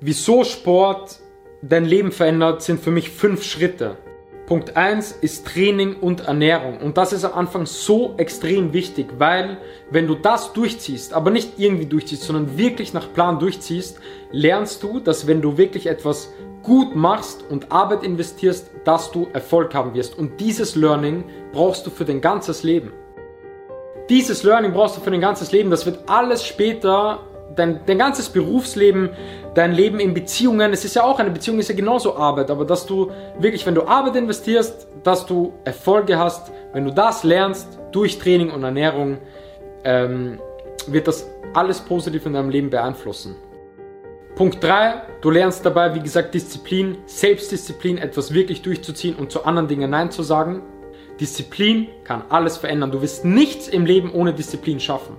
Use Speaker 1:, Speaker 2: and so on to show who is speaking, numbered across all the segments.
Speaker 1: wieso Sport dein Leben verändert, sind für mich fünf Schritte. Punkt 1 ist Training und Ernährung. Und das ist am Anfang so extrem wichtig, weil wenn du das durchziehst, aber nicht irgendwie durchziehst, sondern wirklich nach Plan durchziehst, lernst du, dass wenn du wirklich etwas gut machst und Arbeit investierst, dass du Erfolg haben wirst. Und dieses Learning brauchst du für dein ganzes Leben. Dieses Learning brauchst du für dein ganzes Leben. Das wird alles später dein, dein ganzes Berufsleben, dein Leben in Beziehungen, es ist ja auch eine Beziehung, ist ja genauso Arbeit, aber dass du wirklich, wenn du Arbeit investierst, dass du Erfolge hast, wenn du das lernst durch Training und Ernährung, ähm, wird das alles positiv in deinem Leben beeinflussen. Punkt 3, du lernst dabei, wie gesagt, Disziplin, Selbstdisziplin, etwas wirklich durchzuziehen und zu anderen Dingen Nein zu sagen. Disziplin kann alles verändern. Du wirst nichts im Leben ohne Disziplin schaffen.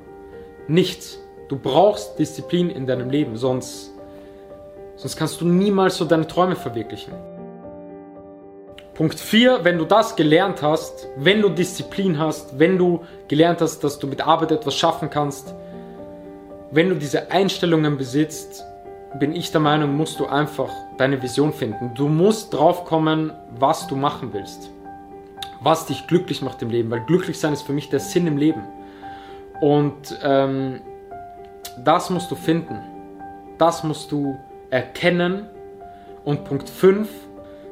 Speaker 1: Nichts. Du brauchst Disziplin in deinem Leben, sonst, sonst kannst du niemals so deine Träume verwirklichen. Punkt 4, wenn du das gelernt hast, wenn du Disziplin hast, wenn du gelernt hast, dass du mit Arbeit etwas schaffen kannst, wenn du diese Einstellungen besitzt, bin ich der Meinung, musst du einfach deine Vision finden. Du musst drauf kommen, was du machen willst. Was dich glücklich macht im Leben, weil glücklich sein ist für mich der Sinn im Leben. Und ähm, das musst du finden. Das musst du erkennen. Und Punkt 5,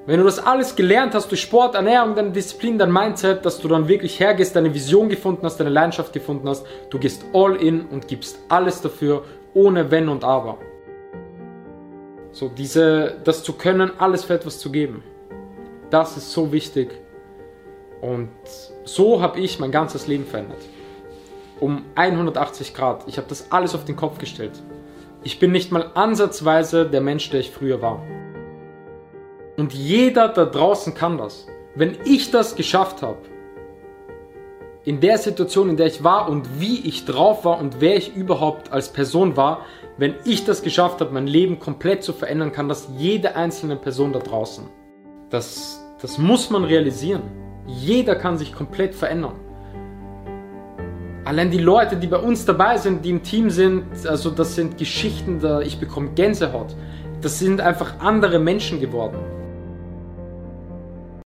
Speaker 1: wenn du das alles gelernt hast durch Sport, Ernährung, deine Disziplin, dein Mindset, dass du dann wirklich hergehst, deine Vision gefunden hast, deine Leidenschaft gefunden hast, du gehst all in und gibst alles dafür, ohne Wenn und Aber. So, diese, das zu können, alles für etwas zu geben. Das ist so wichtig. Und so habe ich mein ganzes Leben verändert um 180 Grad. Ich habe das alles auf den Kopf gestellt. Ich bin nicht mal ansatzweise der Mensch, der ich früher war. Und jeder da draußen kann das. Wenn ich das geschafft habe, in der Situation, in der ich war und wie ich drauf war und wer ich überhaupt als Person war, wenn ich das geschafft habe, mein Leben komplett zu verändern, kann das jede einzelne Person da draußen. Das, das muss man realisieren. Jeder kann sich komplett verändern. Allein die Leute, die bei uns dabei sind, die im Team sind, also das sind Geschichten, da ich bekomme Gänsehaut. Das sind einfach andere Menschen geworden.